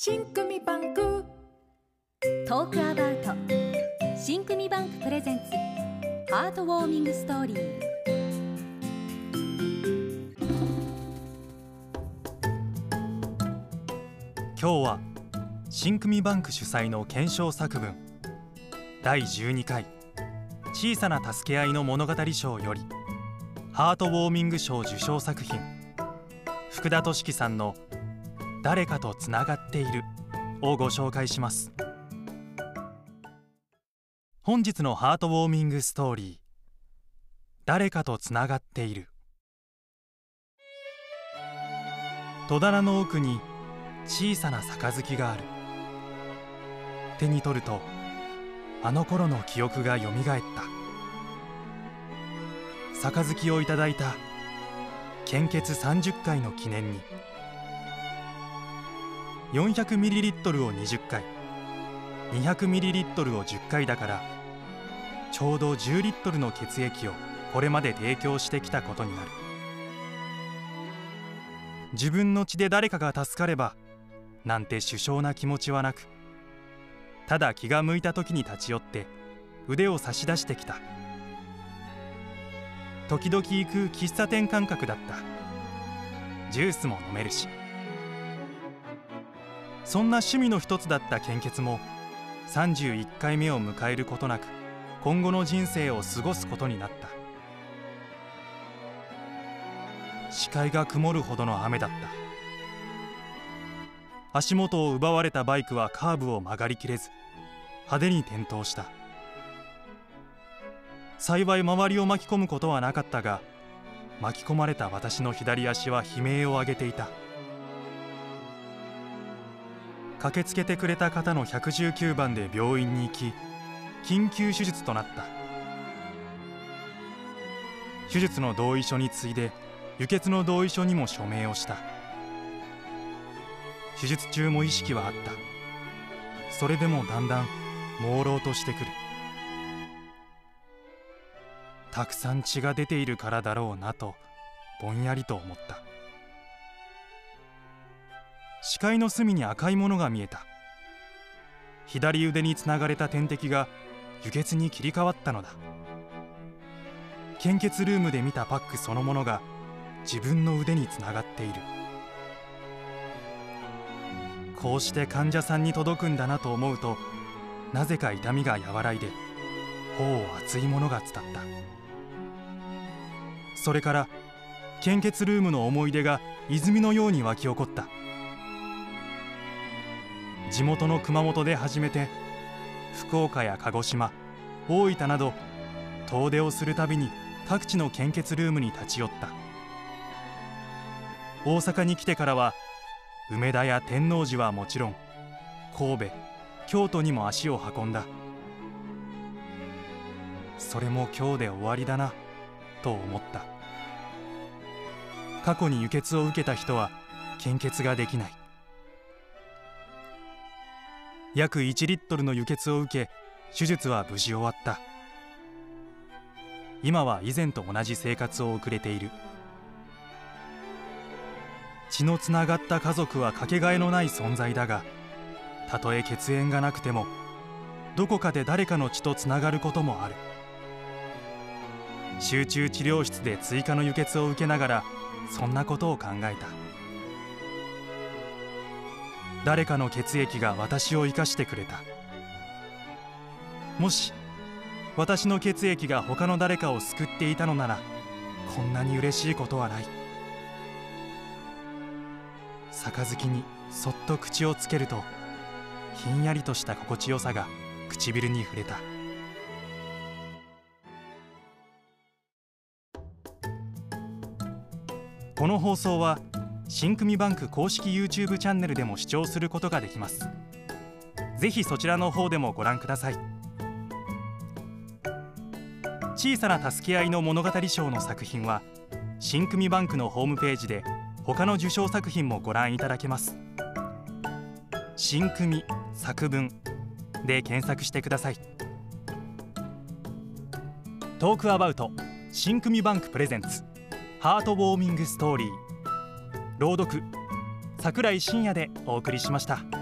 新組バンク。トークアバウト。新組バンクプレゼンツ。ハートウォーミングストーリー。今日は新組バンク主催の検証作文。第12回。小さな助け合いの物語賞よりハートウォーミング賞受賞作品。福田俊樹さんの「誰かとつながっている」をご紹介します。本日のハートウォーミングストーリー「誰かとつながっている」戸棚の奥に小さな杯がある。手に取るとあの頃の記憶がよみがえった。杯をいただいた。献血30回の記念に。400ml を20回。200ml を10回だからちょうど10リットルの血液をこれまで提供してきたことになる。自分の血で誰かが助かればなんて殊勝な気持ちはなくただ気が向いた時に立ち寄って腕を差し出してきた。時々行く喫茶店感覚だった。ジュースも飲めるし。そんな趣味の一つだった献血も31回目を迎えることなく今後の人生を過ごすことになった。視界が曇るほどの雨だった。足元を奪われたバイクはカーブを曲がりきれず派手に転倒した。幸い周りを巻き込むことはなかったが巻き込まれた私の左足は悲鳴を上げていた。駆けつけてくれた方の119番で病院に行き緊急手術となった。手術の同意書に次いで輸血の同意書にも署名をした。手術中も意識はあった。それでもだんだん朦朧としてくる。たくさん血が出ているからだろうなとぼんやりと思った。視界の隅に赤いものが見えた。左腕につながれた点滴が輸血に切り替わったのだ。献血ルームで見たパックそのものが自分の腕につながっている。こうして患者さんに届くんだなと思うとなぜか痛みが和らいで頬を熱いものが伝った。それから献血ルームの思い出が泉のように湧き起こった。地元の熊本で始めて福岡や鹿児島大分など遠出をするたびに各地の献血ルームに立ち寄った。大阪に来てからは梅田や天王寺はもちろん神戸京都にも足を運んだ。それも今日で終わりだなと思った。過去に輸血を受けた人は献血ができない。約1リットルの輸血を受け手術は無事終わった。今は以前と同じ生活を送れている。血のつながった家族はかけがえのない存在だがたとえ血縁がなくてもどこかで誰かの血とつながることもある。集中治療室で追加の輸血を受けながらそんなことを考えた。誰かの血液が私を生かしてくれた。もし私の血液が他の誰かを救っていたのならこんなに嬉しいことはない。杯にそっと口をつけるとひんやりとした心地よさが唇に触れた。この放送は新組バンク公式 YouTube チャンネルでも視聴することができます。ぜひそちらの方でもご覧ください。小さな助け合いの物語賞の作品は新組バンクのホームページで他の受賞作品もご覧いただけます。新組作文で検索してください。トークアバウト新組バンクプレゼンツハートウォーミングストーリー朗読桜井真也でお送りしました。